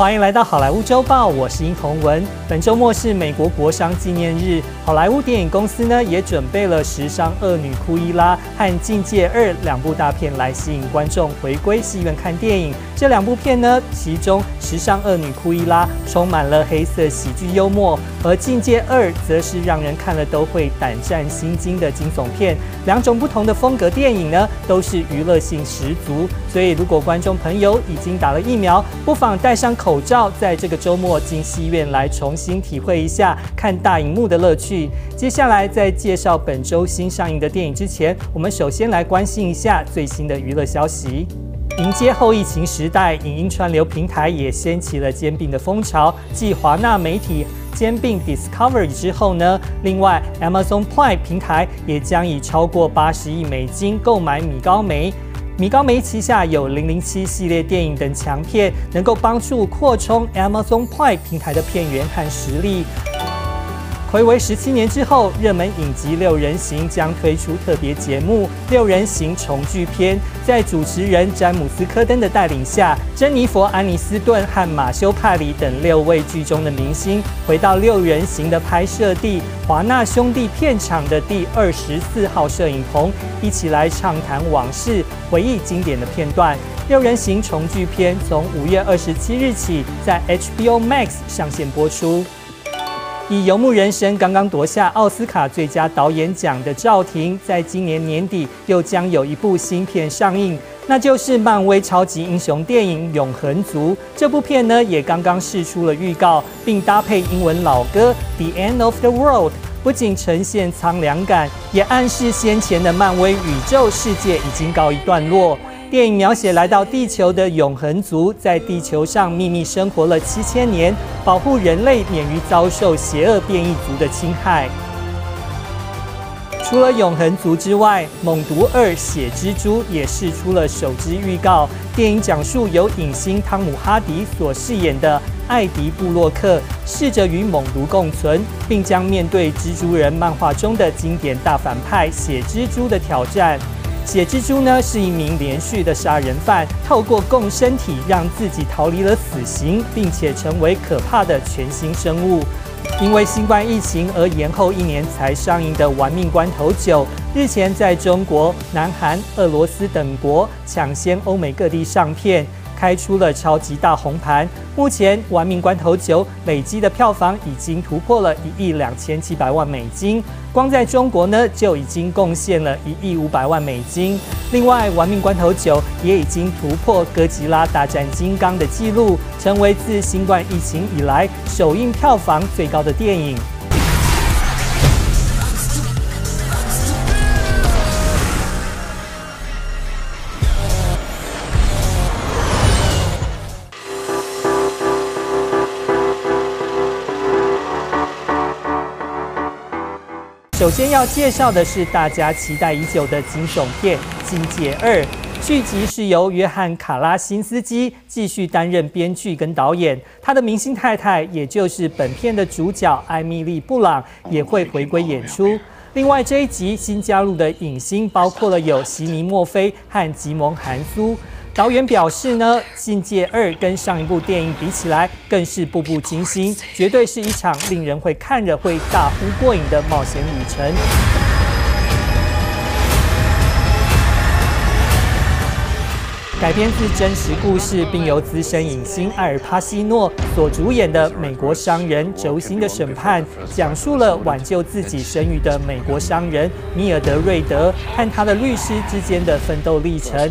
欢迎来到好莱坞周报，我是殷宏文。本周末是美国国殤纪念日，好莱坞电影公司呢也准备了《时尚恶女库伊拉》和《境界二》两部大片来吸引观众回归戏院看电影。这两部片呢，其中《时尚恶女库伊拉》充满了黑色喜剧幽默，而《境界二》则是让人看了都会胆战心惊的惊悚片。两种不同的风格电影呢，都是娱乐性十足。所以，如果观众朋友已经打了疫苗，不妨戴上口。口罩，在这个周末进戏院来重新体会一下看大荧幕的乐趣。接下来，在介绍本周新上映的电影之前，我们首先来关心一下最新的娱乐消息。迎接后疫情时代，影音串流平台也掀起了兼并的风潮。继华纳媒体兼并 Discovery 之后呢，另外 Amazon Prime 平台也将以超过八十亿美金购买米高梅。米高梅旗下有《零零七》系列电影等强片，能够帮助扩充 Amazon Prime 平台的片源和实力。睽违十七年之后，热门影集《六人行》将推出特别节目《六人行重聚篇》。在主持人詹姆斯·科登的带领下，珍妮佛·安妮斯顿和马修·帕里等六位剧中的明星回到《六人行》的拍摄地华纳兄弟片场的第二十四号摄影棚，一起来畅谈往事，回忆经典的片段。《六人行重聚篇》从五月二十七日起在 HBO Max 上线播出。以《游牧人生》刚刚夺下奥斯卡最佳导演奖的赵婷，在今年年底又将有一部新片上映，那就是漫威超级英雄电影《永恒族》。这部片呢，也刚刚释出了预告，并搭配英文老歌《The End of the World》，不仅呈现苍凉感，也暗示先前的漫威宇宙世界已经告一段落。电影描写来到地球的永恒族，在地球上秘密生活了七千年，保护人类免于遭受邪恶变异族的侵害。除了永恒族之外，《猛毒二：血蜘蛛》也释出了首支预告。电影讲述由影星汤姆·哈迪所饰演的艾迪·布洛克，试着与猛毒共存，并将面对蜘蛛人漫画中的经典大反派血蜘蛛的挑战。血蜘蛛呢，是一名连续的杀人犯，透过共生体让自己逃离了死刑，并且成为可怕的全新生物。因为新冠疫情而延后一年才上映的《玩命关头九》，日前在中国、南韩、俄罗斯等国抢先欧美各地上片。开出了超级大红盘，目前《玩命关头九》累积的票房已经突破了一亿两千七百万美金，光在中国呢就已经贡献了一亿五百万美金。另外，《玩命关头九》也已经突破《哥吉拉大战金刚》的纪录，成为自新冠疫情以来首映票房最高的电影。首先要介绍的是大家期待已久的惊悚片《�境界二》，续集是由约翰·卡拉辛斯基继续担任编剧跟导演，他的明星太太，也就是本片的主角艾米丽·布朗，也会回归演出。另外这一集新加入的影星包括了有席尼·墨菲和吉蒙·韩苏。导演表示呢，《境界二》跟上一部电影比起来，更是步步惊心，绝对是一场令人会看着会大呼过瘾的冒险旅程。改编自真实故事，并由资深影星艾尔帕西诺所主演的美国商人轴心的审判，讲述了挽救自己声誉的美国商人米尔德瑞德和他的律师之间的奋斗历程。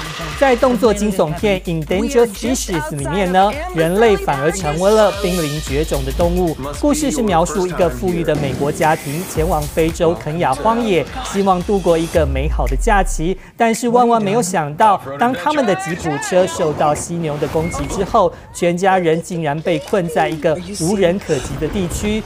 在动作惊悚片《Endangered Species》里面呢，人类反而成为了濒临绝种的动物。故事是描述一个富裕的美国家庭前往非洲肯雅荒野，希望度过一个美好的假期。但是万万没有想到，当他们的吉普车受到犀牛的攻击之后，全家人竟然被困在一个无人可及的地区。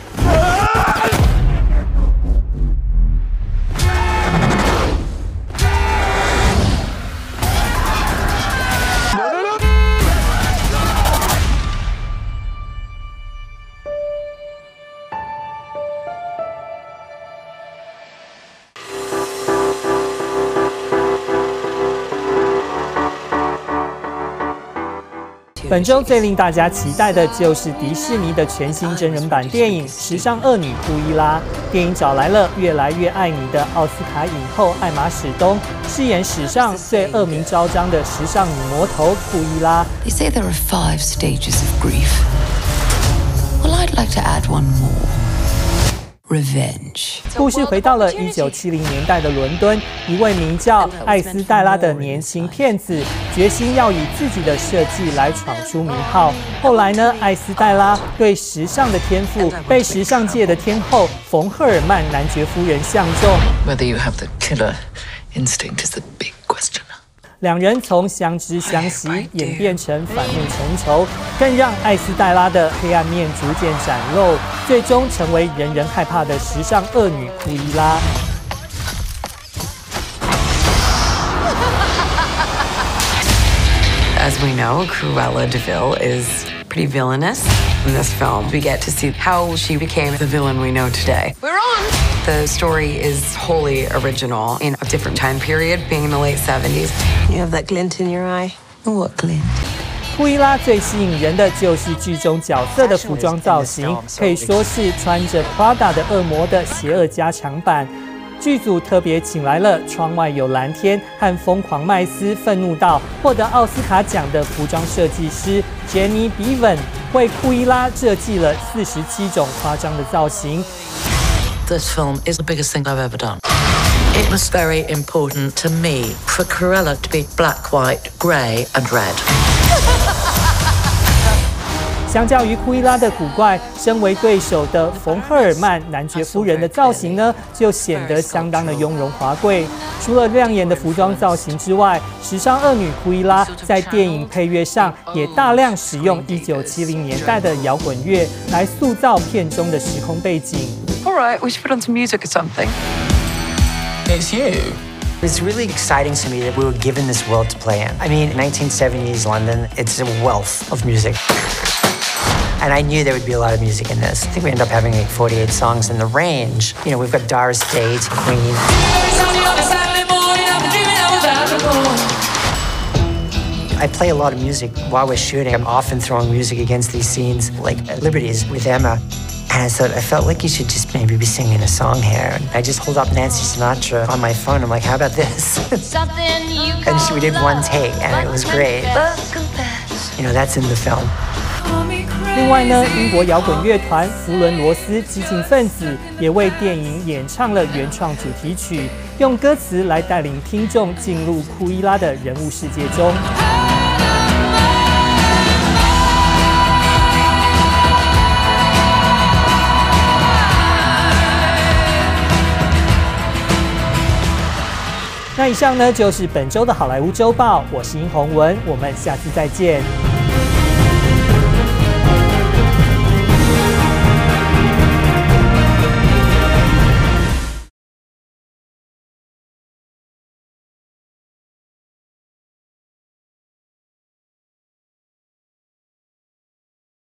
本周最令大家期待的就是迪士尼的全新真人版电影《时尚恶女库伊拉》。电影找来了越来越爱你的奥斯卡影后艾玛史东，饰演史上最恶名昭彰的时尚女魔头库伊拉。They say there are five stages of grief. Well, I'd like to add one more. Revenge。故事回到了一九七零年代的伦敦，一位名叫艾斯黛拉的年轻骗子，决心要以自己的设计来闯出名号。后来呢，艾斯黛拉对时尚的天赋被时尚界的天后冯赫尔曼男爵夫人相中。Whether you have the killer instinct is the big question. 两人从相知相惜演变成反目成仇，更让艾斯黛拉的黑暗面逐渐展露，最终成为人人害怕的时尚恶女库伊拉。As we know, Cruella de Vil is pretty villainous. In this film, we get to see how she became the villain we know today. We're on. The story is wholly original in a different time period, being in the late 70s. You have that glint in your eye. What glint? 库伊拉最吸引人的就是剧中角色的服装造型，可以说是穿着 Prada 的恶魔的邪恶加强版。 剧组特别请来了《窗外有蓝天》和《疯狂麦斯》愤怒到获得奥斯卡奖的服装设计师 Jenny Beavan 为库伊拉设计了四十七种夸张的造型。This film is the biggest thing I've ever done. It was very important to me for Cruella to be black, white, grey, and red. 相较于库伊拉的古怪，身为对手的冯赫尔曼男爵夫人的造型呢，就显得相当的雍容华贵。除了亮眼的服装造型之外，时尚恶女库伊拉在电影配乐上也大量使用1970年代的摇滚乐来塑造片中的时空背景。All right, we should put on some music or something. It's you. It's really exciting to me that we were given this world to play in. I mean, 1970s London, it's a wealth of music. And I knew there would be a lot of music in this. I think we end up having like 48 songs in the range. You know, we've got Doris Day Queen. I play a lot of music while we're shooting. I'm often throwing music against these scenes, like Liberties with Emma. And I thought, I felt like you should just maybe be singing a song here. And I just hold up Nancy Sinatra on my phone. I'm like, how about this? and she, we did one take, and it was great. You know, that's in the film. 另外呢，英国摇滚乐团弗伦罗斯激进分子也为电影演唱了原创主题曲，用歌词来带领听众进入库伊拉的人物世界中。那以上呢，就是本周的好莱坞周报，我是殷宏文，我们下次再见。